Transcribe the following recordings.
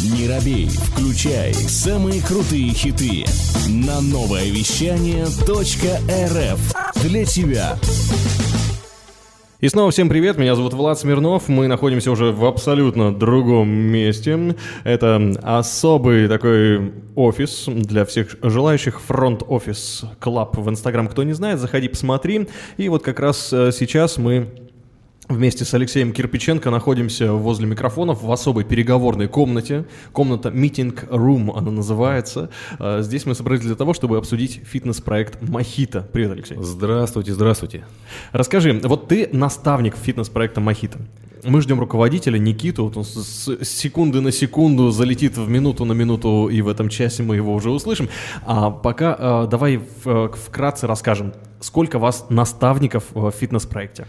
Не робей, включай самые крутые хиты на новое вещание .рф для тебя. И снова всем привет, меня зовут Влад Смирнов, мы находимся уже в абсолютно другом месте. Это особый такой офис для всех желающих, фронт-офис клаб в Инстаграм. Кто не знает, заходи, посмотри. И вот как раз э, сейчас мы Вместе с Алексеем Кирпиченко находимся возле микрофонов в особой переговорной комнате. Комната Meeting Room она называется. А, здесь мы собрались для того, чтобы обсудить фитнес-проект Мохито. Привет, Алексей. Здравствуйте, здравствуйте. Расскажи, вот ты наставник фитнес-проекта Мохито. Мы ждем руководителя Никиту, вот он с секунды на секунду залетит в минуту на минуту, и в этом часе мы его уже услышим. А пока а, давай вкратце расскажем, сколько вас наставников в фитнес-проекте?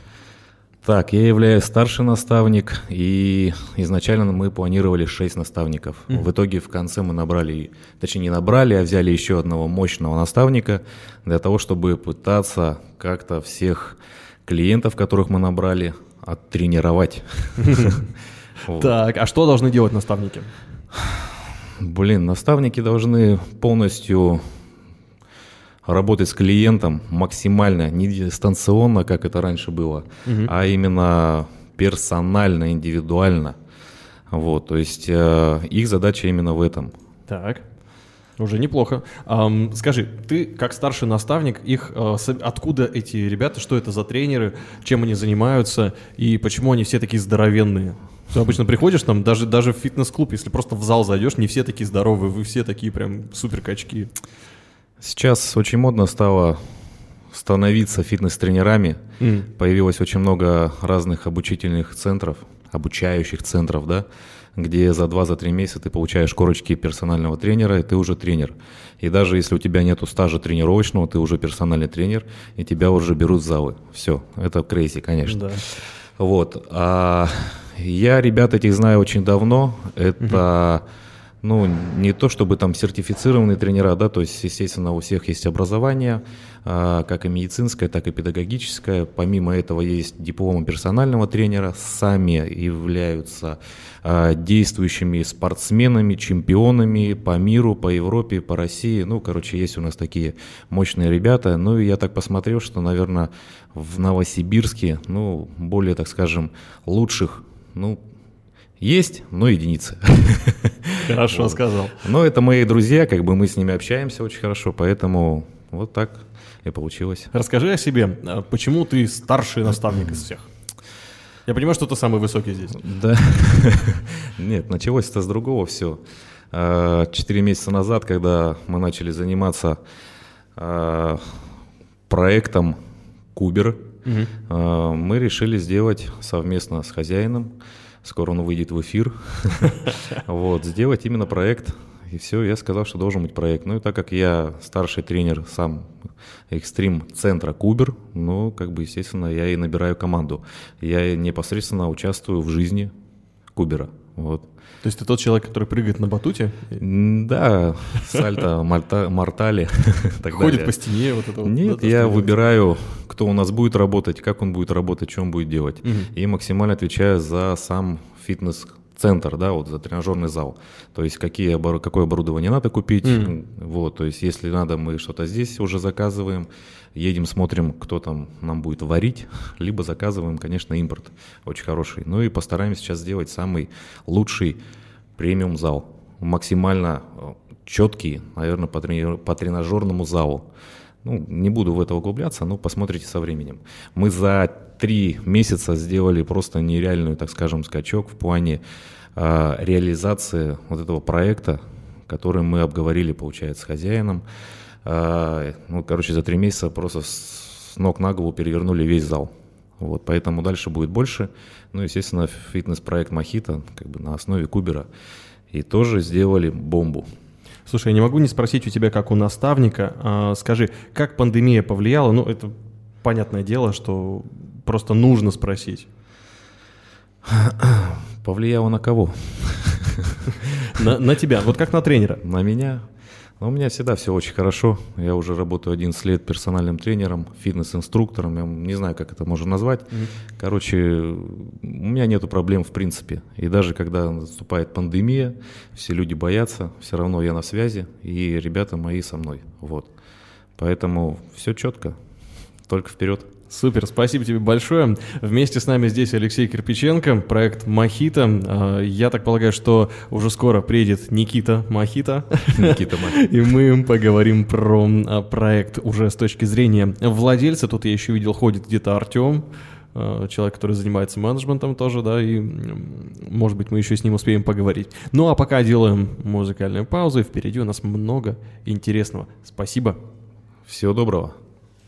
Так, я являюсь старший наставник, и изначально мы планировали 6 наставников. Mm-hmm. В итоге в конце мы набрали, точнее не набрали, а взяли еще одного мощного наставника для того, чтобы пытаться как-то всех клиентов, которых мы набрали, оттренировать. Так, а что должны делать наставники? Блин, наставники должны полностью работать с клиентом максимально не дистанционно, как это раньше было, угу. а именно персонально, индивидуально. Вот, то есть э, их задача именно в этом. Так. Уже неплохо. Um, скажи, ты как старший наставник, их uh, откуда эти ребята, что это за тренеры, чем они занимаются и почему они все такие здоровенные? Ты обычно приходишь там, даже, даже в фитнес-клуб, если просто в зал зайдешь, не все такие здоровые, вы все такие прям супер качки. Сейчас очень модно стало становиться фитнес-тренерами. Mm. Появилось очень много разных обучительных центров, обучающих центров, да, где за 2-3 месяца ты получаешь корочки персонального тренера, и ты уже тренер. И даже если у тебя нет стажа тренировочного, ты уже персональный тренер, и тебя уже берут в залы. Все, это крейзи, конечно. Да. Вот. А я ребят этих знаю очень давно. Это... Mm-hmm ну, не то чтобы там сертифицированные тренера, да, то есть, естественно, у всех есть образование, а, как и медицинское, так и педагогическое. Помимо этого есть дипломы персонального тренера, сами являются а, действующими спортсменами, чемпионами по миру, по Европе, по России. Ну, короче, есть у нас такие мощные ребята. Ну, и я так посмотрел, что, наверное, в Новосибирске, ну, более, так скажем, лучших, ну, есть, но единицы. Хорошо вот. сказал. Но это мои друзья, как бы мы с ними общаемся очень хорошо, поэтому вот так и получилось. Расскажи о себе. А почему ты старший наставник из всех? Я понимаю, что ты самый высокий здесь. Да. Нет, началось это с другого все. А, четыре месяца назад, когда мы начали заниматься а, проектом Кубер, угу. мы решили сделать совместно с хозяином скоро он выйдет в эфир, вот, сделать именно проект. И все, я сказал, что должен быть проект. Ну и так как я старший тренер сам экстрим-центра Кубер, ну, как бы, естественно, я и набираю команду. Я непосредственно участвую в жизни Кубера. Вот. То есть ты тот человек, который прыгает на батуте? Да, сальто, мортали. Ходит по стене вот это Нет, я выбираю, кто у нас будет работать, как он будет работать, что он будет делать. Угу. И максимально отвечаю за сам фитнес центр, да, вот за тренажерный зал. То есть какие, какое оборудование надо купить, mm. вот, то есть если надо, мы что-то здесь уже заказываем, едем, смотрим, кто там нам будет варить, либо заказываем, конечно, импорт очень хороший. Ну и постараемся сейчас сделать самый лучший премиум зал, максимально э, четкий, наверное, по, трени- по тренажерному залу. Ну, не буду в это углубляться, но посмотрите со временем. Мы за три месяца сделали просто нереальную, так скажем, скачок в плане э, реализации вот этого проекта, который мы обговорили, получается, с хозяином. Э, ну, короче, за три месяца просто с ног на голову перевернули весь зал. Вот, поэтому дальше будет больше. Ну, естественно, фитнес-проект Мохито, как бы на основе Кубера. И тоже сделали бомбу. Слушай, я не могу не спросить у тебя, как у наставника. А, скажи, как пандемия повлияла? Ну, это понятное дело, что просто нужно спросить. Повлияло на кого? На, на тебя, вот как на тренера. На меня? Но у меня всегда все очень хорошо. Я уже работаю 11 лет персональным тренером, фитнес-инструктором. Я не знаю, как это можно назвать. Mm-hmm. Короче, у меня нету проблем в принципе. И даже когда наступает пандемия, все люди боятся, все равно я на связи, и ребята мои со мной. Вот. Поэтому все четко, только вперед. Супер, спасибо тебе большое. Вместе с нами здесь Алексей Кирпиченко, проект Махита. Я так полагаю, что уже скоро приедет Никита Махита. Никита Махита. И мы поговорим про а, проект уже с точки зрения владельца. Тут я еще видел, ходит где-то Артем а, человек, который занимается менеджментом тоже, да, и, может быть, мы еще с ним успеем поговорить. Ну, а пока делаем музыкальную паузу, и впереди у нас много интересного. Спасибо. Всего доброго.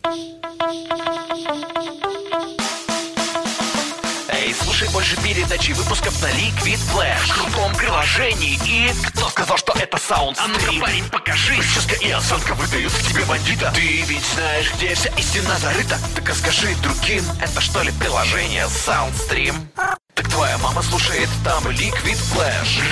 Слушай больше передачи выпусков на Liquid Flash. В крутом приложении и... Кто сказал, что это саунд А ну-ка, парень, покажи. Прическа и осанка выдают в тебе бандита. Ты ведь знаешь, где вся истина зарыта. Так а скажи другим, это что ли приложение Soundstream? Так твоя мама слушает там Liquid Flash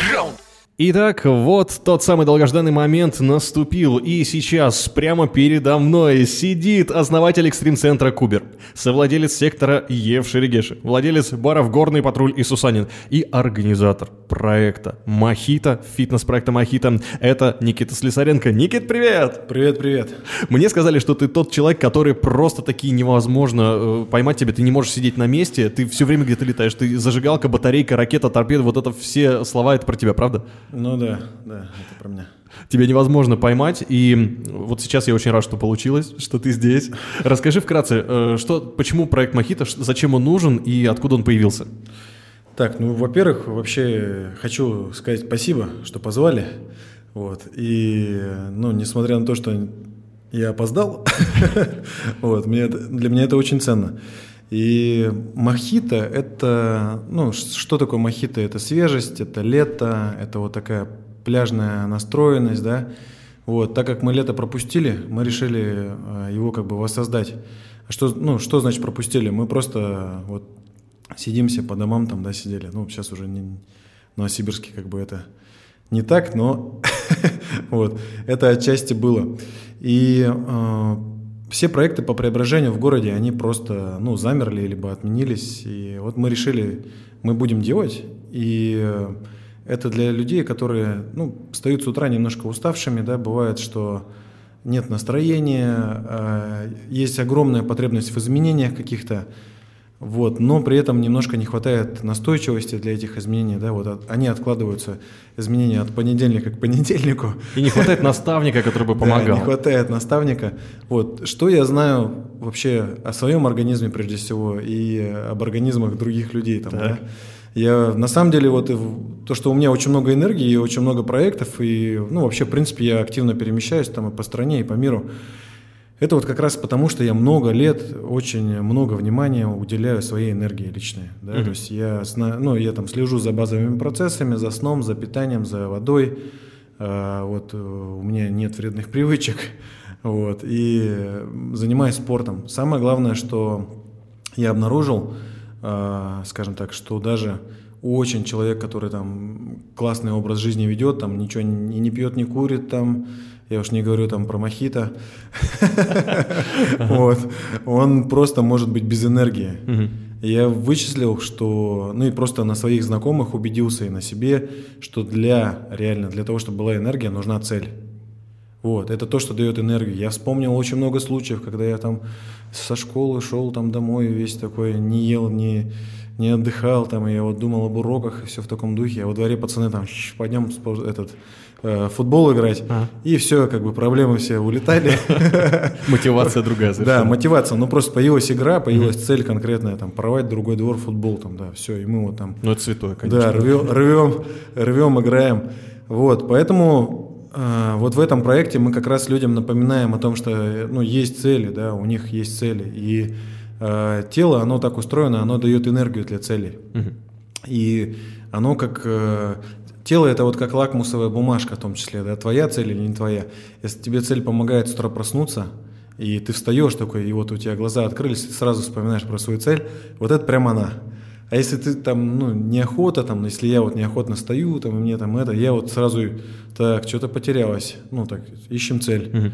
Итак, вот тот самый долгожданный момент наступил, и сейчас прямо передо мной сидит основатель экстрим-центра Кубер, совладелец сектора Ев Шерегеши, владелец баров Горный патруль и Сусанин и организатор проекта Махита, фитнес-проекта Махита. Это Никита Слесаренко. Никит, привет! Привет, привет. Мне сказали, что ты тот человек, который просто таки невозможно э, поймать тебя, ты не можешь сидеть на месте, ты все время где-то летаешь, ты зажигалка, батарейка, ракета, торпеда, вот это все слова, это про тебя, правда? Ну да, да, это про меня. Тебя невозможно поймать, и вот сейчас я очень рад, что получилось, что ты здесь. Расскажи вкратце, э, что, почему проект Мохито, зачем он нужен и откуда он появился? Так, ну, во-первых, вообще хочу сказать спасибо, что позвали. Вот. И, ну, несмотря на то, что я опоздал, вот, мне, для меня это очень ценно. И мохито – это, ну, что такое мохито? Это свежесть, это лето, это вот такая пляжная настроенность, да. Вот, так как мы лето пропустили, мы решили э, его как бы воссоздать. А что, ну, что значит пропустили? Мы просто вот сидимся по домам там, да, сидели. Ну, сейчас уже не, Новосибирске как бы это не так, но вот, это отчасти было. И э, все проекты по преображению в городе, они просто, ну, замерли, либо отменились. И вот мы решили, мы будем делать. И это для людей, которые, ну, встают с утра немножко уставшими, да, бывает, что нет настроения, а, есть огромная потребность в изменениях каких-то, вот, но при этом немножко не хватает настойчивости для этих изменений, да, вот от, они откладываются, изменения от понедельника к понедельнику. И не хватает наставника, который бы помогал. Да, не хватает наставника. Вот, что я знаю вообще о своем организме прежде всего и об организмах других людей там, да? Я на самом деле вот то, что у меня очень много энергии и очень много проектов и ну вообще в принципе я активно перемещаюсь там и по стране и по миру. Это вот как раз потому, что я много лет очень много внимания уделяю своей энергии личной. Да? Mm-hmm. То есть я, ну, я там слежу за базовыми процессами, за сном, за питанием, за водой. А, вот э, у меня нет вредных привычек. Вот, и занимаюсь спортом. Самое главное, что я обнаружил, а, скажем так, что даже очень человек, который там классный образ жизни ведет, там ничего не, не пьет, не курит, там я уж не говорю там про мохито, вот, он просто может быть без энергии. Я вычислил, что, ну и просто на своих знакомых убедился и на себе, что для, реально, для того, чтобы была энергия, нужна цель. Вот, это то, что дает энергию. Я вспомнил очень много случаев, когда я там со школы шел там домой, весь такой, не ел, не, не отдыхал, там, и я вот думал об уроках, и все в таком духе. А во дворе пацаны там, пойдем этот, футбол играть, а. и все, как бы проблемы все улетали. Мотивация другая Да, мотивация, ну просто появилась игра, появилась цель конкретная, там, порвать другой двор футбол, там, да, все, и мы вот там... Ну это святое, конечно. Да, рвем, рвем, рвем играем, вот, поэтому э, вот в этом проекте мы как раз людям напоминаем о том, что, ну, есть цели, да, у них есть цели, и э, тело, оно так устроено, оно дает энергию для целей. И оно как Тело это вот как лакмусовая бумажка в том числе, да, твоя цель или не твоя. Если тебе цель помогает с утра проснуться, и ты встаешь такой, и вот у тебя глаза открылись, ты сразу вспоминаешь про свою цель, вот это прям она. А если ты там, ну, неохота, там, если я вот неохотно стою, там, и мне там это, я вот сразу, так, что-то потерялось, ну, так, ищем цель. Мгм.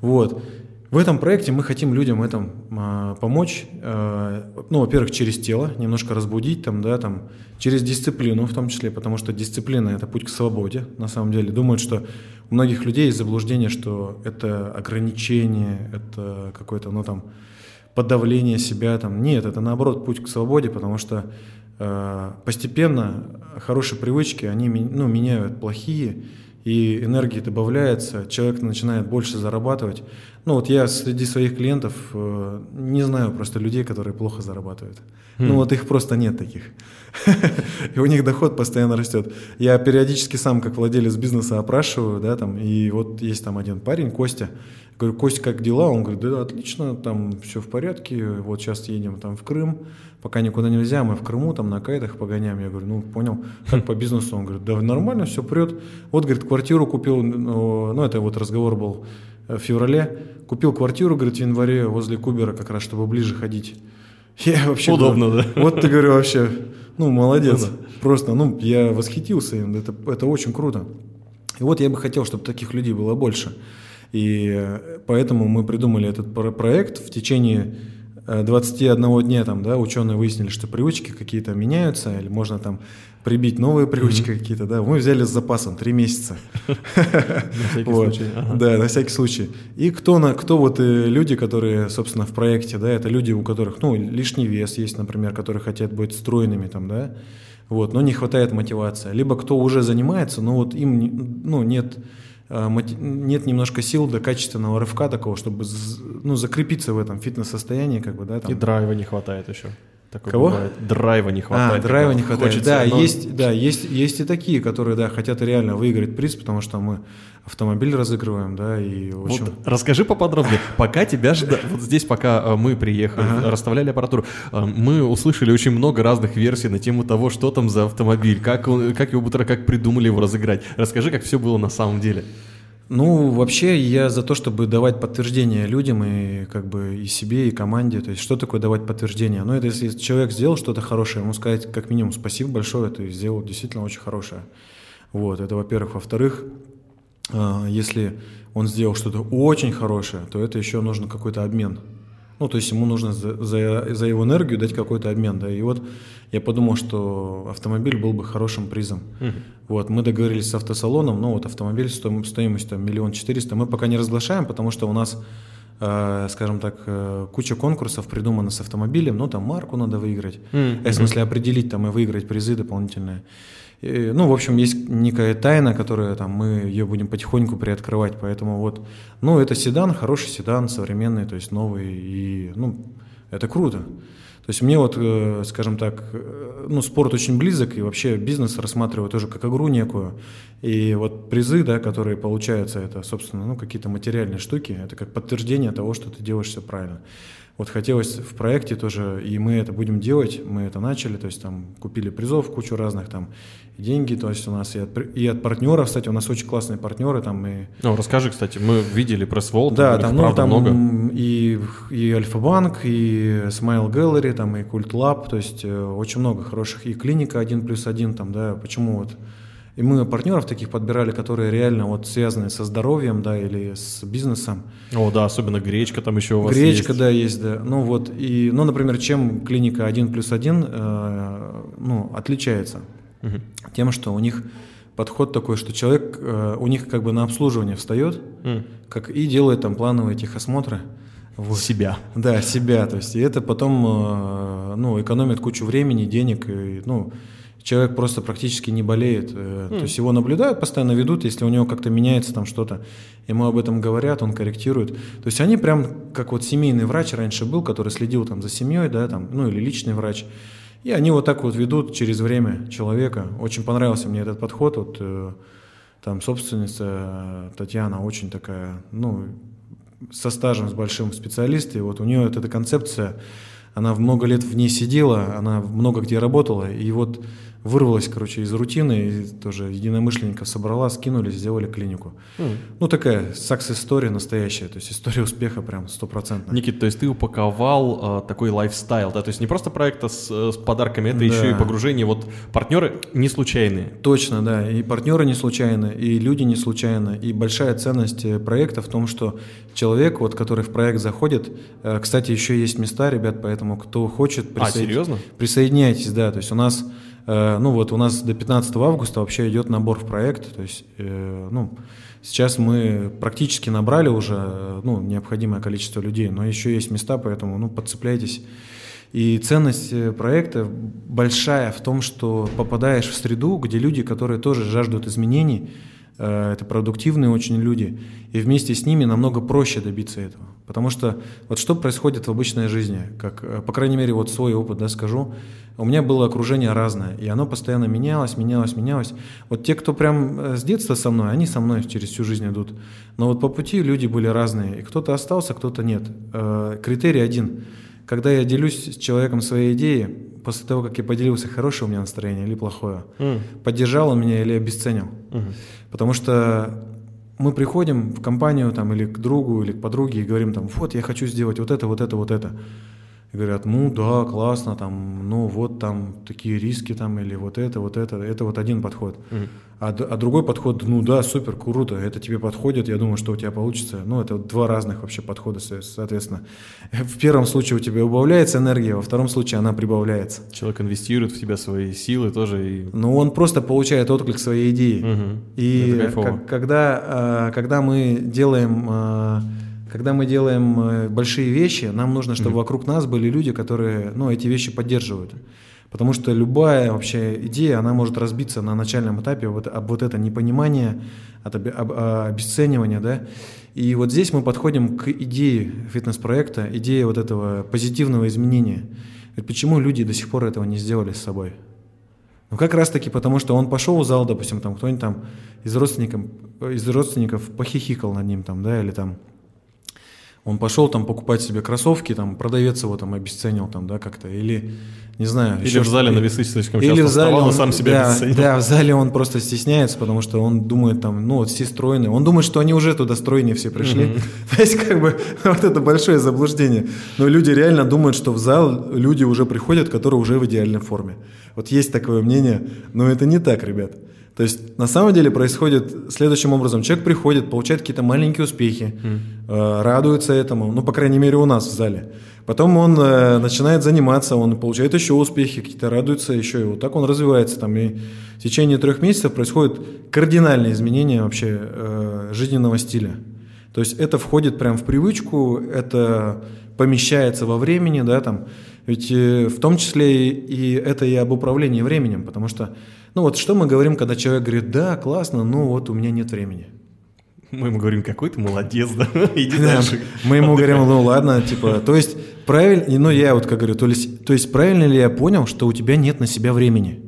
Вот. В этом проекте мы хотим людям этом а, помочь, а, ну, во-первых, через тело, немножко разбудить, там, да, там, через дисциплину в том числе, потому что дисциплина – это путь к свободе, на самом деле. Думают, что у многих людей есть заблуждение, что это ограничение, это какое-то, ну, там, подавление себя, там. Нет, это наоборот путь к свободе, потому что э, постепенно хорошие привычки, они ну, меняют плохие, и энергии добавляется, человек начинает больше зарабатывать. Ну вот я среди своих клиентов э, не знаю просто людей, которые плохо зарабатывают. Ну вот их просто нет таких. И у них доход постоянно растет. Я периодически сам, как владелец бизнеса, опрашиваю, да, там, и вот есть там один парень, Костя. Говорю, Костя, как дела? Он говорит, да, отлично, там все в порядке, вот сейчас едем там в Крым, пока никуда нельзя, мы в Крыму там на кайтах погоняем. Я говорю, ну, понял, как по бизнесу? Он говорит, да, нормально, все прет. Вот, говорит, квартиру купил, ну, ну, это вот разговор был в феврале. Купил квартиру, говорит, в январе возле Кубера как раз, чтобы ближе ходить. Я вообще Удобно, говорю, да? Вот ты, говорю, вообще, ну, молодец. Ну Просто, ну, я восхитился им, это, это очень круто. И вот я бы хотел, чтобы таких людей было больше. И э, поэтому мы придумали этот про- проект в течение э, 21 дня там, да, ученые выяснили, что привычки какие-то меняются, или можно там прибить новые привычки какие-то, да. Мы взяли с запасом три месяца. На всякий случай. Да, на всякий случай. И кто, на, кто вот э, люди, которые, собственно, в проекте, да, это люди, у которых, ну, лишний вес есть, например, которые хотят быть стройными там, да, вот, но не хватает мотивации. Либо кто уже занимается, но вот им, ну, нет, мати- нет немножко сил до качественного рывка такого, чтобы, ну, закрепиться в этом фитнес-состоянии, как бы, да, там. И драйва не хватает еще. Такое Кого? бывает. Драйва не А, хватает. драйва когда не хватает. хочется, да, но- есть, да, есть, есть и такие, которые, да, хотят реально выиграть приз, потому что мы автомобиль разыгрываем, да, и в общем. Вот расскажи поподробнее. Пока тебя ждали, вот здесь, пока э, мы приехали, Ага. расставляли аппаратуру, э, мы услышали очень много разных версий на тему того, что там за автомобиль, как, он, как его будто как придумали его разыграть. Расскажи, как все было на самом деле. Ну, вообще, я за то, чтобы давать подтверждение людям и как бы и себе, и команде. То есть, что такое давать подтверждение? Ну, это если человек сделал что-то хорошее, ему сказать как минимум спасибо большое, ты сделал действительно очень хорошее. Вот, это во-первых. Во-вторых, а, если он сделал что-то очень хорошее, то это еще нужно какой-то обмен. Ну, то есть ему нужно за, за, за его энергию дать какой-то обмен, да. И вот я подумал, что автомобиль был бы хорошим призом. Вот, мы договорились с автосалоном, но вот автомобиль стоим- стоимостью там, миллион четыреста. Мы пока не разглашаем, потому что у нас, э, скажем так, э, куча конкурсов придумана с автомобилем, ну, там марку надо выиграть, э, в смысле определить там и выиграть призы дополнительные. И, ну, в общем, есть некая тайна, которая там мы ее будем потихоньку приоткрывать, поэтому вот, ну, это седан, хороший седан, современный, то есть новый, и, ну, это круто. То есть мне вот, э, скажем так, э, ну, спорт очень близок, и вообще бизнес рассматриваю тоже как игру некую. И вот призы, да, которые получаются, это, собственно, ну, какие-то материальные штуки, это как подтверждение того, что ты делаешь все правильно. Вот хотелось в проекте тоже, и мы это будем делать, мы это начали, то есть там купили призов кучу разных там, деньги, то есть у нас и от, и от партнеров, кстати, у нас очень классные партнеры там, и Ну, расскажи, кстати, мы видели пресс-волт, да, их там, ну, там много. и, и Альфа-банк, и Smile Gallery, там, и Культ Лаб, то есть э, очень много хороших, и клиника 1 плюс 1, там, да, почему вот. И мы партнеров таких подбирали, которые реально вот связаны со здоровьем, да, или с бизнесом. О, да, особенно гречка там еще у вас Гречка, есть. да, есть, да. Ну вот, и, ну, например, чем клиника 1 плюс 1, э, ну, отличается? Мгм. Тем, что у них подход такой, что человек, э, у них как бы на обслуживание встает, М. как и делает там плановые техосмотры. Вот. Себя. Да, себя, то есть, и это потом, э, ну, экономит кучу времени, денег, и, ну, человек просто практически не болеет, э, то есть его наблюдают, постоянно ведут, если у него как-то меняется там что-то, ему об этом говорят, он корректирует, то есть они прям, как вот семейный врач раньше был, который следил там за семьей, да, там, ну, или личный врач, и они вот так вот ведут через время человека, очень понравился мне этот подход, вот, э, там собственница э, Татьяна очень такая, ну, со стажем, с большим специалист, и вот у нее вот эта концепция, она много лет в ней сидела, она много где работала, и вот вырвалась, короче, из рутины, и тоже единомышленников собрала, скинули, сделали клинику. Mm. Ну, такая сакс-история настоящая, то есть история успеха прям стопроцентная. Никит, то есть ты упаковал э, такой лайфстайл, да, то есть не просто проект а с, с подарками, это да. еще и погружение, вот партнеры не случайные. Точно, да, и партнеры не случайны, и люди не случайны, и большая ценность э, проекта в том, что человек, вот, который в проект заходит, э, кстати, еще есть места, ребят, поэтому кто хочет, присоед... а, серьезно? присоединяйтесь, да, то есть у нас Э, ну вот у нас до 15 августа вообще идет набор в проект, то есть, э, ну, сейчас мы практически набрали уже, э, ну, необходимое количество людей, но еще есть места, поэтому, ну, подцепляйтесь. И ценность проекта большая в том, что попадаешь в среду, где люди, которые тоже жаждут изменений, это продуктивные очень люди, и вместе с ними намного проще добиться этого. Потому что вот что происходит в обычной жизни, как, по крайней мере, вот свой опыт да, скажу, у меня было окружение разное, и оно постоянно менялось, менялось, менялось. Вот те, кто прям э, с детства со мной, они со мной через всю жизнь идут. Но вот по пути люди были разные, и кто-то остался, кто-то нет. Э, критерий один. Когда я делюсь с человеком своей идеей, после того, как я поделился, хорошее у меня настроение или плохое, mm. поддержал он меня или обесценил. Mm-hmm. Потому что мы приходим в компанию там, или к другу, или к подруге и говорим там, вот я хочу сделать вот это, вот это, вот это. И говорят, ну да, классно, там, ну вот там такие риски там, или вот это, вот это, это вот один подход. Mm-hmm. А, а другой подход, ну да, супер, круто, это тебе подходит, я думаю, что у тебя получится. Ну, это два разных вообще подхода, соответственно. В первом случае у тебя убавляется энергия, во втором случае она прибавляется. Человек инвестирует в тебя свои силы тоже. И... Ну, он просто получает отклик своей идеи. Угу. И когда, а, когда мы делаем а, когда мы делаем э, большие вещи, нам нужно, чтобы mm-hmm. вокруг нас были люди, которые ну, эти вещи поддерживают. Потому что любая вообще идея, она может разбиться на начальном этапе вот, об вот это непонимание, от об, об, а, обесценивания, да. И вот здесь мы подходим к идее фитнес-проекта, идее вот этого позитивного изменения. Ведь почему люди до сих пор этого не сделали с собой? Ну, как раз таки потому, что он пошел в зал, допустим, там кто-нибудь там из родственников, из родственников похихикал над ним там, да, или там он пошел там покупать себе кроссовки, там продавец его там обесценил там, да, как-то, или, не знаю. Или в зале на весы слишком или в зале вставал, он, сам себя да, обесценил. Да, в зале он просто стесняется, потому что он думает там, ну вот все стройные. Он думает, что они уже туда стройные все пришли. Mm-hmm. То есть как бы вот это большое заблуждение. Но люди реально думают, что в зал люди уже приходят, которые уже в идеальной форме. Вот есть такое мнение, но это не так, ребят. То есть на самом деле происходит следующим образом. Человек приходит, получает какие-то маленькие успехи, mm. э, радуется этому, ну, по крайней мере, у нас в зале. Потом он э, начинает заниматься, он получает еще успехи, какие-то радуются еще, и вот так он развивается. Там, и в течение трех месяцев происходит кардинальное изменение вообще э, жизненного стиля. То есть это входит прям в привычку, это помещается во времени, да, там. Ведь э, в том числе и это и об управлении временем, потому что ну вот что мы говорим, когда человек говорит, да, классно, но вот у меня нет времени. Мы ему говорим, какой ты молодец, да, иди да, дальше. Мы ему говорим, ну ладно, типа, то есть правильно, ну я вот как говорю, то есть, то есть правильно ли я понял, что у тебя нет на себя времени?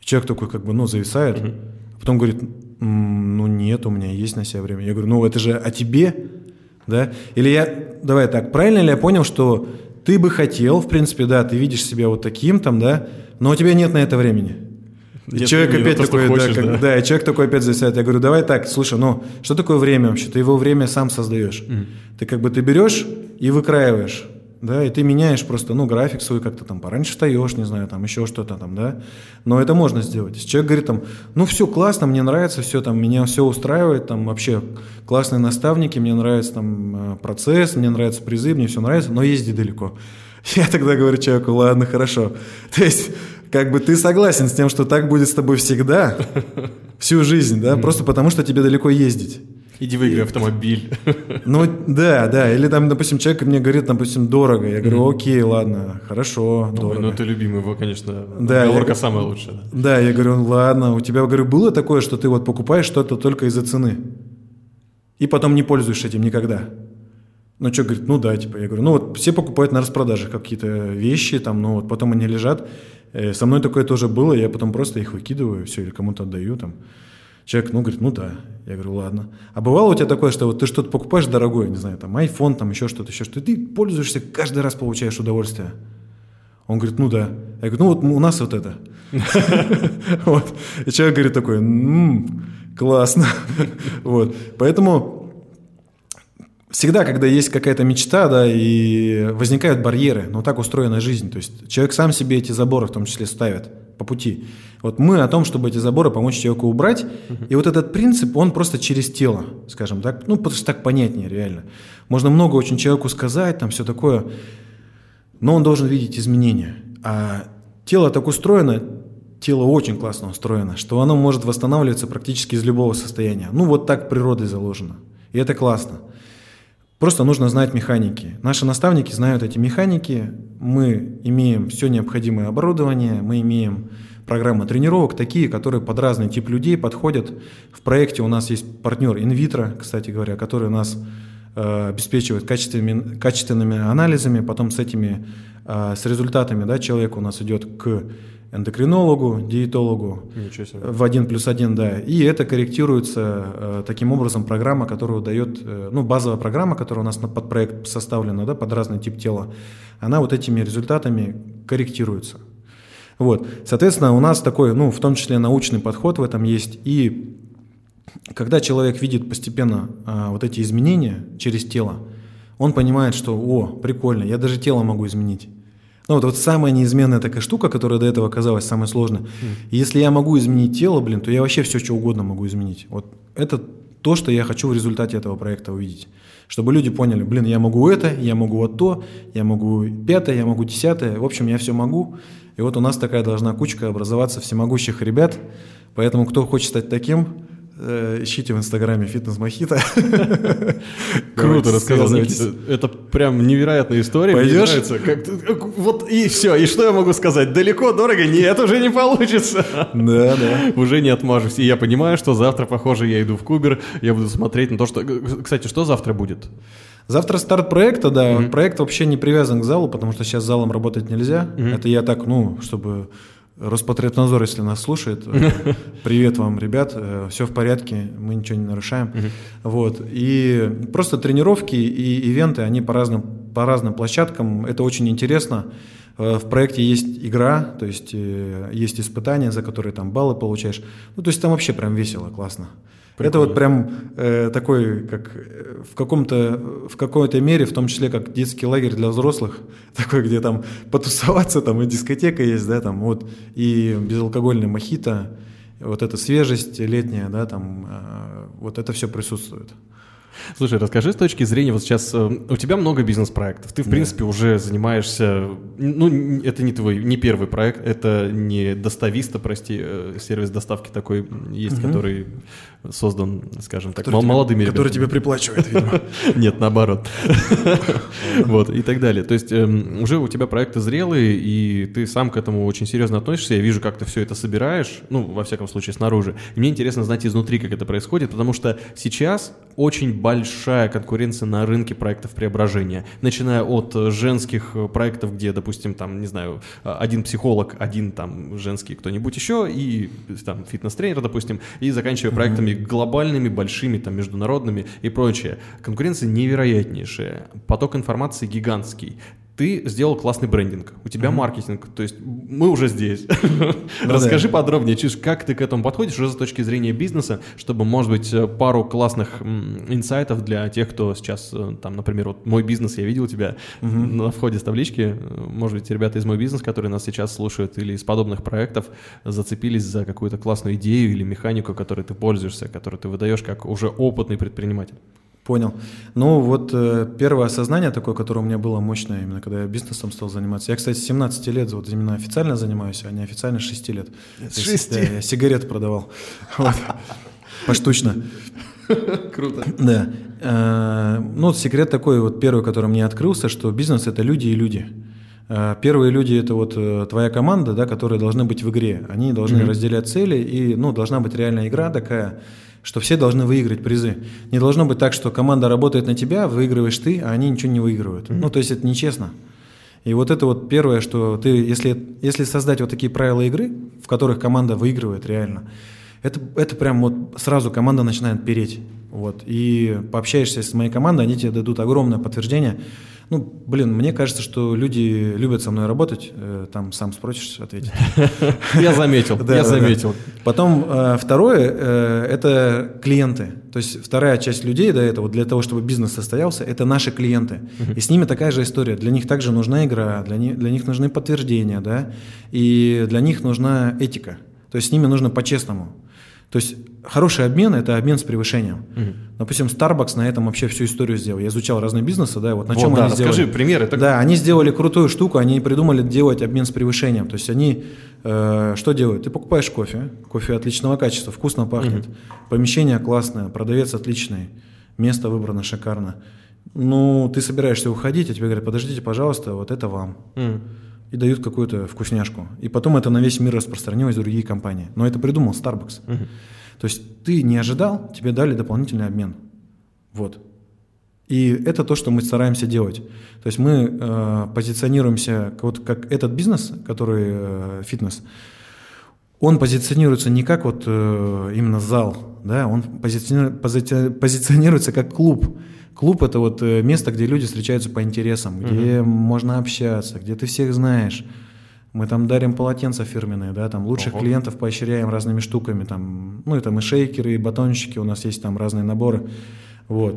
человек такой как бы, ну, зависает, угу. а потом говорит, ну нет, у меня есть на себя время. Я говорю, ну это же о тебе, да? Или я, давай так, правильно ли я понял, что ты бы хотел, в принципе, да, ты видишь себя вот таким там, да, но у тебя нет на это времени. И человек опять такой, хочешь, да, как, да. да, и человек такой опять зависает. Я говорю, давай так, слушай, ну, что такое время вообще? Ты его время сам создаешь. Mm. Ты как бы ты берешь и выкраиваешь, да, и ты меняешь просто, ну, график свой как-то там, пораньше встаешь, не знаю, там еще что-то там, да, но это можно сделать. Если человек говорит там, ну, все классно, мне нравится все, там, меня все устраивает, там, вообще классные наставники, мне нравится там э, процесс, мне нравится призыв, мне все нравится, но езди далеко. Я тогда говорю человеку, ладно, хорошо. То есть как бы ты согласен с тем, что так будет с тобой всегда, всю жизнь, да, просто потому что тебе далеко ездить. Иди выиграй автомобиль. Ну, да, да. Или там, допустим, человек мне говорит, допустим, дорого. Я говорю, окей, ладно, хорошо, ну, дорого. Ну, это любимый его, конечно. Да, Оговорка самая лучшая. Да. да, я говорю, ладно, у тебя, говорю, было такое, что ты вот покупаешь что-то только из-за цены? И потом не пользуешься этим никогда? Ну, что, говорит, ну да, типа, я говорю, ну вот все покупают на распродажах какие-то вещи, там, ну вот потом они лежат. Э, со мной такое тоже было, я потом просто их выкидываю, все, или кому-то отдаю, там. Человек, ну, говорит, ну да. Я говорю, ладно. А бывало у тебя такое, что вот ты что-то покупаешь дорогое, не знаю, там, iPhone, там, еще что-то, еще что-то, ты пользуешься, каждый раз получаешь удовольствие. Он говорит, ну да. Я говорю, ну вот у нас вот это. И человек говорит такой, «М, классно. Вот. Поэтому всегда, когда есть какая-то мечта, да, и возникают барьеры, но так устроена жизнь. То есть человек сам себе эти заборы в том числе ставит по пути. Вот мы о том, чтобы эти заборы помочь человеку убрать, и вот этот принцип, он просто через тело, скажем так, ну, потому что так понятнее реально. Можно много очень человеку сказать, там все такое, но он должен видеть изменения. А тело так устроено, тело очень классно устроено, что оно может восстанавливаться практически из любого состояния. Ну, вот так природой заложено. И это классно. Просто нужно знать механики. Наши наставники знают эти механики. Мы имеем все необходимое оборудование, мы имеем программы тренировок, такие, которые под разный тип людей подходят. В проекте у нас есть партнер инвитро, кстати говоря, который нас э, обеспечивает качественными, качественными анализами, потом с этими, э, с результатами да, человек у нас идет к эндокринологу, диетологу в один плюс один, да. И это корректируется э, таким образом программа, которую дает, ну, базовая программа, которая у нас на, под проект составлена, да, под разный тип тела, она вот этими результатами корректируется. Вот, соответственно, у нас такой, ну, в том числе научный подход в этом есть. И когда человек видит постепенно а, вот эти изменения через тело, он понимает, что, о, прикольно, я даже тело могу изменить. Ну, вот, вот самая неизменная такая штука, которая до этого казалась самой сложной. И Если я могу изменить тело, блин, то я вообще все, что угодно могу изменить. Вот это то, что я хочу в результате этого проекта увидеть. Чтобы люди поняли, блин, я могу это, я могу вот то, я могу пятое, я могу десятое. В общем, я все могу. И вот у нас такая должна кучка образоваться всемогущих ребят. Поэтому, кто хочет стать таким, ищите в Инстаграме фитнес Мохито. Круто рассказал. Это прям невероятная история. Пойдешь? вот и все. И что я могу сказать? Далеко, дорого? Нет, уже не получится. Да, да. Уже не отмажусь. И я понимаю, что завтра, похоже, я иду в Кубер, я буду смотреть на то, что... Кстати, что завтра будет? Завтра старт проекта, да. Проект вообще не привязан к залу, потому что сейчас залом работать нельзя. Это я так, ну, чтобы Роспотребнадзор, если нас слушает, э, привет вам, ребят, все в порядке, мы ничего не нарушаем. Вот. И просто тренировки и ивенты, они по разным, по разным площадкам, это очень интересно. Э, В проекте есть игра, то есть э, есть испытания, за которые там баллы получаешь. Ну, то есть там вообще прям весело, классно. Это вот прям э, такой, как э, в каком-то, в какой-то мере, в том числе как детский лагерь для взрослых, такой, где там потусоваться, там и дискотека есть, да, там вот, и безалкогольный мохито, вот эта свежесть летняя, да, там, э, вот это все присутствует. Слушай, расскажи с точки зрения, вот сейчас э, у тебя много бизнес-проектов, ты, в принципе, уже занимаешься, ну, это не твой, не первый проект, это не достависта, прости, э, сервис доставки такой есть, который создан, скажем так, тебе- молодыми Который ребятами. тебе приплачивает, видимо. Нет, наоборот. Вот, и так далее. То есть эм, уже у тебя проекты зрелые, и ты сам к этому очень серьезно относишься. Я вижу, как ты все это собираешь, ну, во всяком случае, снаружи. И мне интересно знать изнутри, как это происходит, потому что сейчас очень большая конкуренция на рынке проектов преображения. Начиная от э, женских э, проектов, где, допустим, там, не знаю, э, один психолог, один там женский кто-нибудь еще, и там фитнес-тренер, допустим, и заканчивая проектами глобальными, большими, там, международными и прочее. Конкуренция невероятнейшая, поток информации гигантский. Ты сделал классный брендинг, у тебя маркетинг, то есть мы уже здесь. Расскажи подробнее, чиж, как ты к этому подходишь уже с точки зрения бизнеса, чтобы, может быть, э, пару классных инсайтов для тех, кто сейчас, э, там, например, вот мой бизнес, я видел тебя на входе с таблички, может быть, ребята из мой бизнес, которые нас сейчас слушают, или из подобных проектов, зацепились за какую-то классную идею или механику, которой ты пользуешься, которую ты выдаешь как уже опытный предприниматель. Понял. Ну, вот э, первое осознание такое, которое у меня было мощное, именно когда я бизнесом стал заниматься. Я, кстати, с 17 лет вот именно официально занимаюсь, а не официально с 6 лет. С То есть, шести? да, я сигарет продавал. Вот. Поштучно. Круто. Да. Э, Ну, вот секрет такой, вот первый, который мне открылся, что бизнес – это люди и люди. Э, Первые люди – это вот э, твоя команда, да, которые должны быть в игре. Они должны разделять цели, и ну, должна быть реальная игра такая, что все должны выиграть призы. Не должно быть так, что команда работает на тебя, выигрываешь ты, а они ничего не выигрывают. Ну, то есть это нечестно. И вот это вот первое, что ты, если, если создать вот такие правила игры, в которых команда выигрывает реально, это, это прям вот сразу команда начинает переть. Вот. И пообщаешься с моей командой, они тебе дадут огромное подтверждение. Ну, блин, мне кажется, что люди любят со мной работать. Э, там сам спросишь ответить. Я заметил, я заметил. Потом э, второе э, это клиенты. То есть вторая часть людей, да, это вот для того, чтобы бизнес состоялся, это наши клиенты. И с ними такая же история. Для них также нужна игра, для них нужны подтверждения, да, и для них нужна этика. То есть с ними нужно по-честному. То есть хороший обмен – это обмен с превышением. Допустим, Starbucks на этом вообще всю историю сделал. Я изучал разные бизнесы, да, вот на Вот, чем да, они расскажи сделали. примеры. Так- Да, они сделали крутую штуку, они придумали делать обмен с превышением. То есть они э, что делают? Ты покупаешь кофе, кофе отличного качества, вкусно пахнет, помещение классное, продавец отличный, место выбрано шикарно. Ну, ты собираешься уходить, а тебе говорят, подождите, пожалуйста, вот это вам. М. И дают какую-то вкусняшку. И потом это на весь мир распространилось в другие компании. Но это придумал Starbucks. То есть ты не ожидал, тебе дали дополнительный обмен. Вот. И это то, что мы стараемся делать. То есть мы э, позиционируемся вот как этот бизнес, который э, фитнес, он позиционируется не как вот э, именно зал, да, он позициони- пози- позиционируется как клуб. Клуб это вот э, место, где люди встречаются по интересам, где можно общаться, где ты всех знаешь. Мы там дарим полотенца фирменные, да, там лучших Ого. клиентов поощряем разными штуками, там, ну, это мы шейкеры, и батончики, у нас есть там разные наборы, вот.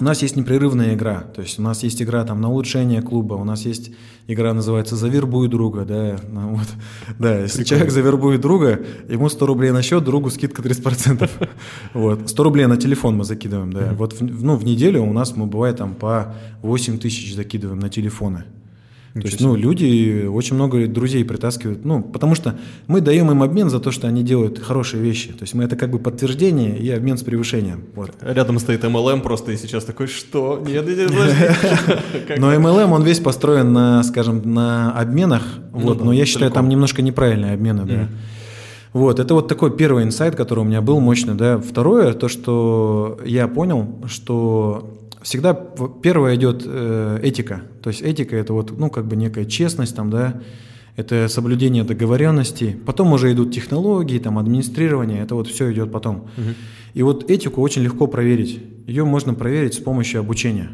У нас есть непрерывная игра, то есть у нас есть игра там на улучшение клуба, у нас есть игра называется «Завербуй друга», да, ну, вот, да, если человек завербует друга, ему 100 рублей на счет, другу скидка 30%, вот, 100 рублей на телефон мы закидываем, да, вот, ну, в неделю у нас мы бывает там по 8 тысяч закидываем на телефоны, то есть, ну, люди очень много друзей притаскивают, ну, потому что мы даем им обмен за то, что они делают хорошие вещи. То есть мы это как бы подтверждение и обмен с превышением. Вот. Рядом стоит MLM просто и сейчас такой, что? Нет, нет, нет, Но MLM, он весь построен на, скажем, на обменах, вот, Ну да, но я считаю, там немножко неправильные обмены, да. Вот, это вот такой первый инсайт, который у меня был мощный, да. Второе, то, что я понял, что всегда первое идет э, этика. То есть этика это вот, ну, как бы некая честность там, да, это соблюдение договоренностей. Потом уже идут технологии, там, администрирование, это вот все идет потом. И вот этику очень легко проверить. Ее можно проверить с помощью обучения.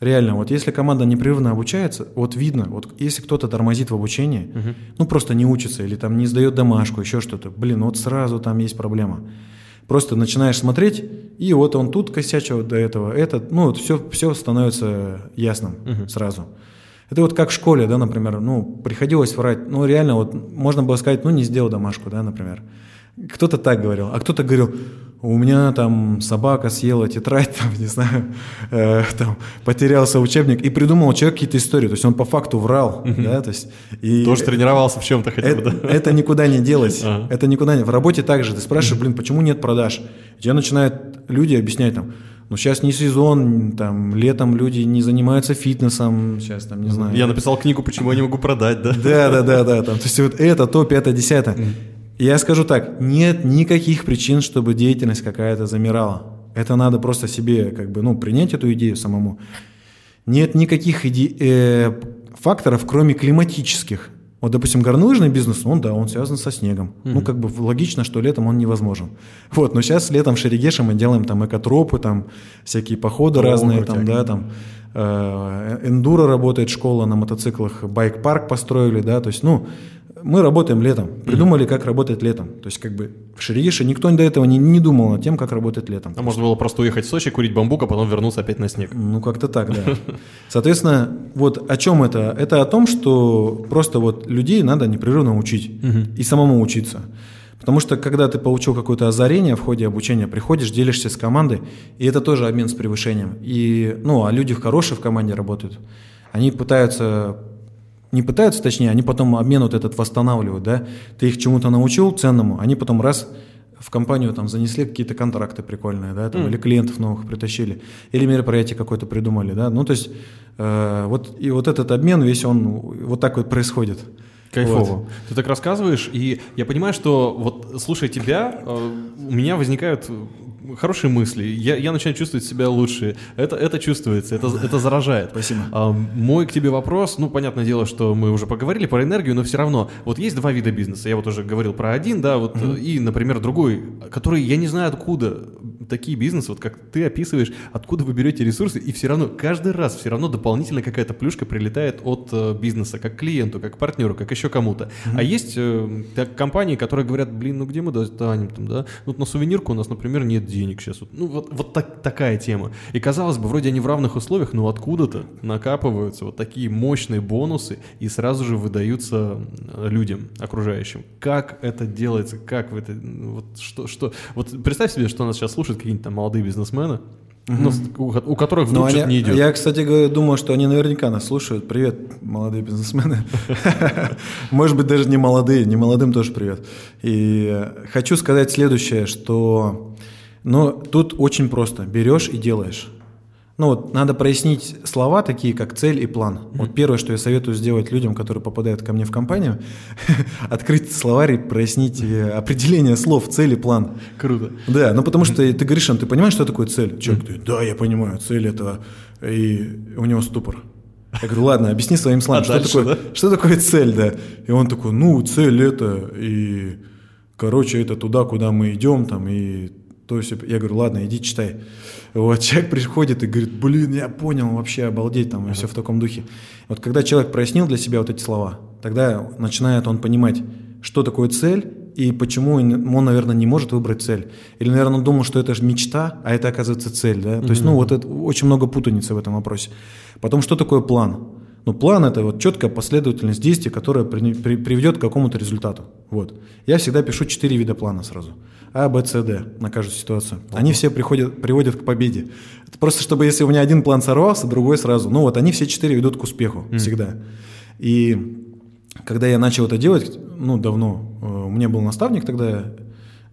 Реально, вот если команда непрерывно обучается, вот видно, вот если кто-то тормозит в обучении, ну просто не учится или там не сдает домашку, еще что-то, блин, вот сразу там есть проблема. Просто начинаешь смотреть, и вот он тут косячил до этого, это, ну вот все, все становится ясным сразу. Это вот как в школе, да, например, ну, приходилось врать, ну, реально, вот можно было сказать, ну, не сделал домашку, да, например. Кто-то так говорил, а кто-то говорил, у меня там собака съела тетрадь, там, не знаю, э, там, потерялся учебник, и придумал человек какие-то истории, то есть он по факту врал, да, то есть... И Тоже тренировался в чем-то хотя бы, это, да? это никуда не делось. Ага. Это никуда не. В работе также. Ты спрашиваешь, блин, почему нет продаж? И тебе начинают люди объяснять там, ну сейчас не сезон, там летом люди не занимаются фитнесом, сейчас там не знаю. Я написал книгу, почему я не могу продать, да? Да, да, да, да. Там, то есть вот это, то, пятое, десятое. Я скажу так, нет никаких причин, чтобы деятельность какая-то замирала. Это надо просто себе как бы, ну, принять эту идею самому. Нет никаких иде- э, факторов, кроме климатических. Вот, допустим, горнолыжный бизнес, он, да, он связан со снегом. Ну, как бы логично, что летом он невозможен. Вот, но сейчас летом в Шерегеше мы делаем там экотропы, там всякие походы О, разные, там, да, там э, эндуро работает школа на мотоциклах, байк-парк построили, да, то есть, ну, мы работаем летом, придумали, как работать летом. То есть, как бы в Шерегеше никто до этого не, не думал над тем, как работать летом. А можно было просто уехать в Сочи, курить бамбук, а потом вернуться опять на снег. Ну, как-то так, да. Соответственно, вот о чем это? Это о том, что просто вот людей надо непрерывно учить и самому учиться. Потому что когда ты получил какое-то озарение в ходе обучения, приходишь, делишься с командой, и это тоже обмен с превышением. И, ну, а люди хорошие в команде работают. Они пытаются не пытаются, точнее, они потом обмен вот этот восстанавливают, да, ты их чему-то научил ценному, они потом раз в компанию там занесли какие-то контракты прикольные, да, там, или клиентов новых притащили, или мероприятие какое-то придумали, да, ну, то есть э, вот, и вот этот обмен весь он вот так вот происходит. Кайфово. Вот. Ты так рассказываешь, и я понимаю, что вот слушая тебя, э, у меня возникают хорошие мысли. Я, я начинаю чувствовать себя лучше. Это, это чувствуется, это, это заражает. Спасибо. А, мой к тебе вопрос, ну, понятное дело, что мы уже поговорили про энергию, но все равно, вот есть два вида бизнеса. Я вот уже говорил про один, да, вот, э, и, например, другой, который я не знаю откуда такие бизнесы, вот как ты описываешь, откуда вы берете ресурсы, и все равно, каждый раз все равно дополнительно какая-то плюшка прилетает от э, бизнеса, как клиенту, как партнеру, как еще кому-то. Mm-hmm. А есть э, так, компании, которые говорят, блин, ну где мы достанем там, да? Ну, вот на сувенирку у нас, например, нет денег сейчас. Вот, ну, вот, вот так, такая тема. И казалось бы, вроде они в равных условиях, но откуда-то накапываются вот такие мощные бонусы и сразу же выдаются людям, окружающим. Как это делается? Как вы это... Вот что, что... Вот представь себе, что нас сейчас слушают какие-нибудь там молодые бизнесмены, ну, у, у которых вдруг что-то не идет. Я, кстати, говоря, думаю, что они наверняка нас слушают. Привет, молодые бизнесмены. Может быть, даже не молодые, не молодым тоже привет. И хочу сказать следующее, что ну, тут очень просто. Берешь и делаешь. Ну вот надо прояснить слова такие, как цель и план. Mm-hmm. Вот первое, что я советую сделать людям, которые попадают ко мне в компанию, открыть словарь и прояснить э, определение слов цель и план. Круто. Да, ну потому что ты говоришь, ты понимаешь, что такое цель? Человек говорит, да, я понимаю, цель это... И у него ступор. Я говорю, ладно, объясни своим словам, а что, дальше, такое, да? что такое цель, да? И он такой, ну, цель это, и, короче, это туда, куда мы идем, там, и то есть я говорю, ладно, иди читай. Вот человек приходит и говорит, блин, я понял, вообще обалдеть, там, и все в таком духе. Вот когда человек прояснил для себя вот эти слова, тогда начинает он понимать, что такое цель и почему он, наверное, не может выбрать цель. Или, наверное, он думал, что это же мечта, а это оказывается цель. Да? То есть, ну, вот это очень много путаницы в этом вопросе. Потом, что такое план? Ну, план – это вот четкая последовательность действий, которая при, при, приведет к какому-то результату. Вот. Я всегда пишу четыре вида плана сразу. А, Б, С, Д на каждую ситуацию. Ого. Они все приходят, приводят к победе. Это просто чтобы, если у меня один план сорвался, другой сразу. Ну вот, они все четыре ведут к успеху mm. всегда. И когда я начал это делать, ну, давно, э, у меня был наставник тогда,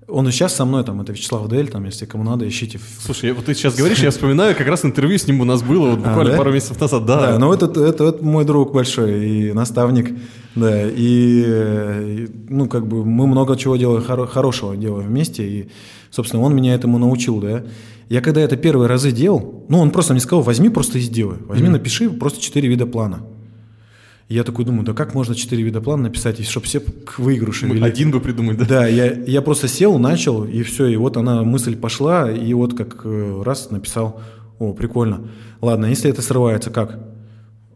он и сейчас со мной, там, это Вячеслав Дель, там, если кому надо, ищите. Слушай, вот ты сейчас говоришь, я вспоминаю, как раз интервью с ним у нас было вот буквально а, да? пару месяцев назад, да. Да, но это, это, это мой друг большой и наставник, да, и, ну, как бы мы много чего делаем, хоро, хорошего делаем вместе, и, собственно, он меня этому научил, да. Я когда это первые разы делал, ну, он просто мне сказал, возьми просто и сделай, возьми, mm-hmm. напиши просто четыре вида плана я такой думаю, да как можно четыре вида плана написать, чтобы все к выигрышу вели? Один бы придумать, да? Да, я, я просто сел, начал, и все, и вот она, мысль пошла, и вот как э, раз написал, о, прикольно. Ладно, если это срывается, как?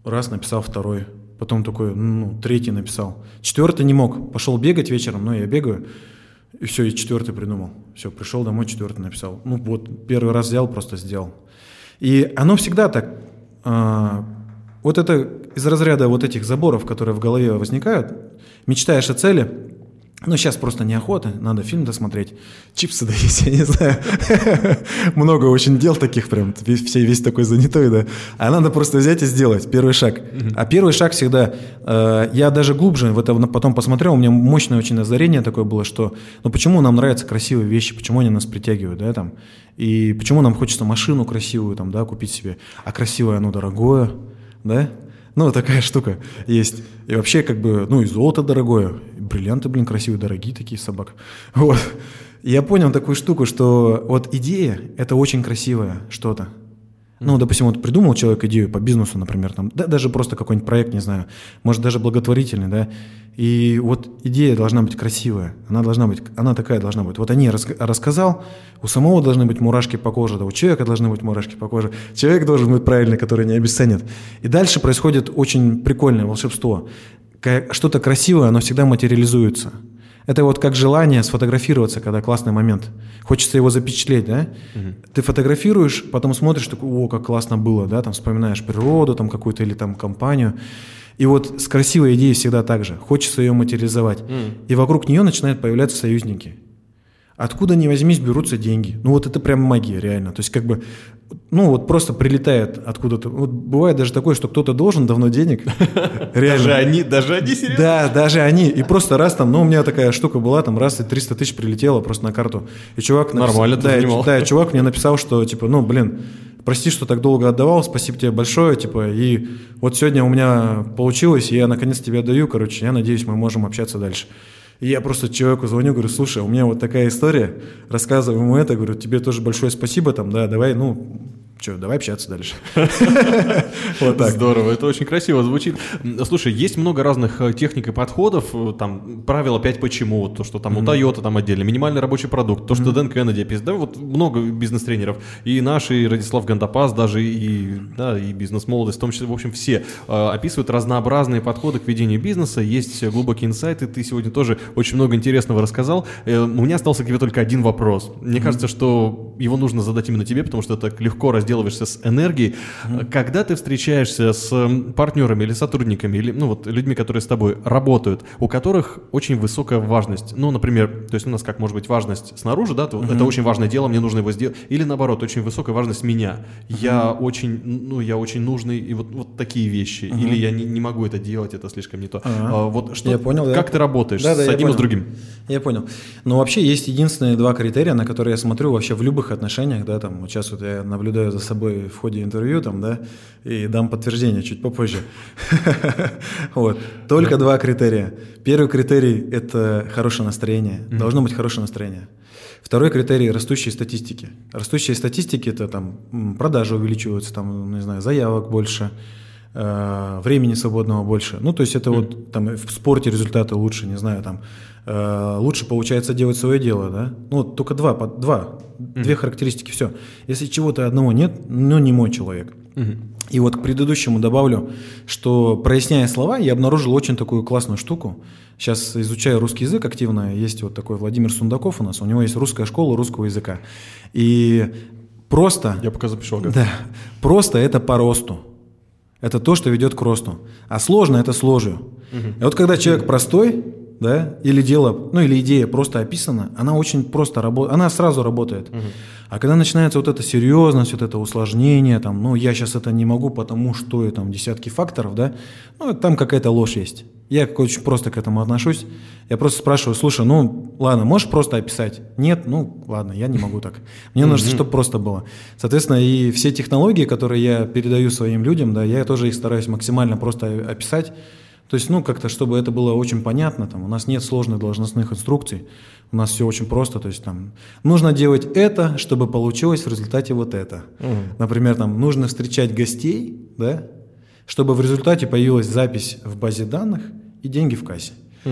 Раз написал второй, потом такой, ну, третий написал. Четвертый не мог, пошел бегать вечером, но я бегаю, и все, и четвертый придумал. Все, пришел домой, четвертый написал. Ну вот, первый раз взял, просто сделал. И оно всегда так, а, вот это из разряда вот этих заборов, которые в голове возникают, мечтаешь о цели, ну, сейчас просто неохота, надо фильм досмотреть, чипсы доесть, я не знаю. Много очень дел таких прям, все весь такой занятой, да. А надо просто взять и сделать первый шаг. А первый шаг всегда, э, я даже глубже в это потом посмотрел, у меня мощное очень озарение такое было, что, ну, почему нам нравятся красивые вещи, почему они нас притягивают, да, там, и почему нам хочется машину красивую, там, да, купить себе, а красивое оно дорогое, да, ну, такая штука есть. И вообще, как бы, ну, и золото дорогое, и бриллианты, блин, красивые, дорогие такие собак. Вот. Я понял такую штуку, что вот идея – это очень красивое что-то. Ну, допустим, вот придумал человек идею по бизнесу, например, там, да, даже просто какой-нибудь проект, не знаю, может, даже благотворительный, да, и вот идея должна быть красивая, она должна быть, она такая должна быть. Вот они рас, рассказал, у самого должны быть мурашки по коже, да, у человека должны быть мурашки по коже, человек должен быть правильный, который не обесценит. И дальше происходит очень прикольное волшебство. Что-то красивое, оно всегда материализуется. Это вот как желание сфотографироваться, когда классный момент. Хочется его запечатлеть, да? Угу. Ты фотографируешь, потом смотришь, такой, о, как классно было, да, там вспоминаешь природу, там какую-то или там компанию. И вот с красивой идеей всегда так же. Хочется ее материализовать. Mm. И вокруг нее начинают появляться союзники. Откуда ни возьмись, берутся деньги. Ну вот это прям магия, реально. То есть как бы, ну вот просто прилетает откуда-то. Вот бывает даже такое, что кто-то должен давно денег. Реально. Даже они, даже они серьезно? Да, даже они. И просто раз там, ну у меня такая штука была, там раз и 300 тысяч прилетело просто на карту. И чувак... Нормально написал, ты да, да, чувак мне написал, что типа, ну блин, прости, что так долго отдавал, спасибо тебе большое, типа, и вот сегодня у меня получилось, и я наконец тебе отдаю, короче, я надеюсь, мы можем общаться дальше. И я просто человеку звоню, говорю, слушай, у меня вот такая история, рассказываю ему это, говорю, тебе тоже большое спасибо, там, да, давай, ну, что, давай общаться дальше. Вот так. Здорово, это очень красиво звучит. Слушай, есть много разных э, техник и подходов, э, там, правило 5 почему, то, что там у Toyota там отдельно, минимальный рабочий продукт, то, что Дэн Кеннеди описывает, да, вот много бизнес-тренеров, и наши, и Радислав Гандапас даже, и, да, и бизнес-молодость, в том числе, в общем, все э, описывают разнообразные подходы к ведению бизнеса, есть глубокие инсайты, ты сегодня тоже очень много интересного рассказал. У меня остался к тебе только один вопрос. Мне кажется, что его нужно задать именно тебе, потому что так легко разделываешься с энергией. Mm-hmm. Когда ты встречаешься с партнерами или сотрудниками, или ну, вот, людьми, которые с тобой работают, у которых очень высокая важность, ну, например, то есть у нас как может быть важность снаружи, да, mm-hmm. это очень важное дело, мне нужно его сделать, или наоборот, очень высокая важность меня. Mm-hmm. Я очень, ну, я очень нужный, и вот, вот такие вещи, mm-hmm. или я не, не могу это делать, это слишком не то. Uh-huh. А, вот что, я понял, как да. ты работаешь да, да, с одним и с другим? Я понял. Но вообще есть единственные два критерия, на которые я смотрю вообще в любых отношениях, да, там, вот сейчас вот я наблюдаю за собой в ходе интервью, там, да, и дам подтверждение чуть попозже. Вот. Только два критерия. Первый критерий – это хорошее настроение. Должно быть хорошее настроение. Второй критерий – растущие статистики. Растущие статистики – это там продажи увеличиваются, там, не знаю, заявок больше, э, времени свободного больше. Ну, то есть это вот там в спорте результаты лучше, не знаю, там Э, лучше получается делать свое дело, да? Ну, только два, два, mm-hmm. две характеристики, все. Если чего-то одного нет, ну, не мой человек. Mm-hmm. И вот к предыдущему добавлю, что проясняя слова, я обнаружил очень такую классную штуку. Сейчас изучаю русский язык активно. Есть вот такой Владимир Сундаков у нас. У него есть русская школа русского языка. И просто... Я пока запишу. Ага. Да. Просто это по росту. Это то, что ведет к росту. А сложно – это сложью. Угу. И вот когда человек простой, да, или дело, ну или идея просто описана, она очень просто работает, она сразу работает. Угу. А когда начинается вот эта серьезность, вот это усложнение, там, ну я сейчас это не могу, потому что там десятки факторов, да, ну там какая-то ложь есть. Я очень просто к этому отношусь. Я просто спрашиваю, слушай, ну ладно, можешь просто описать? Нет, ну ладно, я не могу так. Мне нужно, чтобы просто было. Соответственно, и все технологии, которые я передаю своим людям, да, я тоже их стараюсь максимально просто описать. То есть, ну, как-то, чтобы это было очень понятно, там, у нас нет сложных должностных инструкций, у нас все очень просто, то есть, там, нужно делать это, чтобы получилось в результате вот это. Угу. Например, там, нужно встречать гостей, да, чтобы в результате появилась запись в базе данных и деньги в кассе.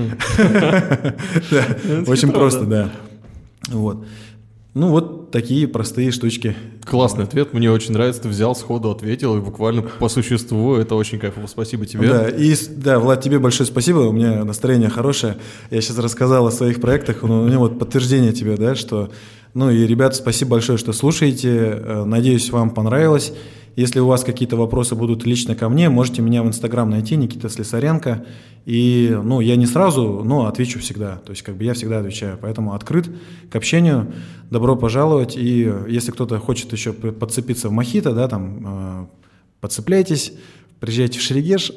Очень просто, да. Вот. Ну вот такие простые штучки. Классный ответ, мне очень нравится. Ты взял, сходу ответил, и буквально по существу это очень кайфово. Спасибо тебе. Да, и да, Влад, тебе большое спасибо. У меня настроение хорошее. Я сейчас рассказал о своих проектах, но у меня вот подтверждение тебе, да, что... Ну и, ребята, спасибо большое, что слушаете. Э, надеюсь, вам понравилось. Если у вас какие-то вопросы будут лично ко мне, можете меня в Инстаграм найти, Никита Слесаренко. И, ну, я не сразу, но отвечу всегда. То есть, как бы я всегда отвечаю. Поэтому открыт к общению. Добро пожаловать. И если кто-то хочет еще подцепиться в Мохито, да, там, э, подцепляйтесь. Приезжайте в Шерегеш,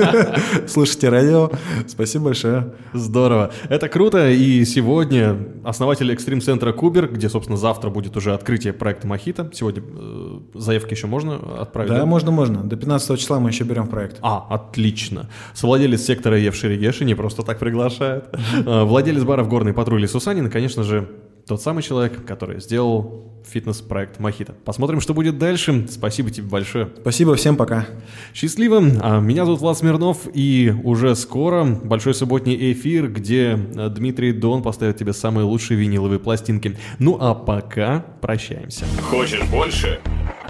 слушайте радио. Спасибо большое. Здорово. Это круто. И сегодня основатель экстрим-центра Кубер, где, собственно, завтра будет уже открытие проекта Мохито. Сегодня э, заявки еще можно отправить? Да, да, можно, можно. До 15 числа мы еще берем проект. А, отлично. Совладелец сектора Ев Шерегеши не просто так приглашает. Э, владелец бара в Горной патруле Сусанин, конечно же, тот самый человек, который сделал фитнес-проект Мохито. Посмотрим, что будет дальше. Спасибо тебе большое. Спасибо, всем пока. Счастливо. А, меня зовут Влад Смирнов, и уже скоро большой субботний эфир, где а, Дмитрий Дон поставит тебе самые лучшие виниловые пластинки. Ну а пока прощаемся. Хочешь больше?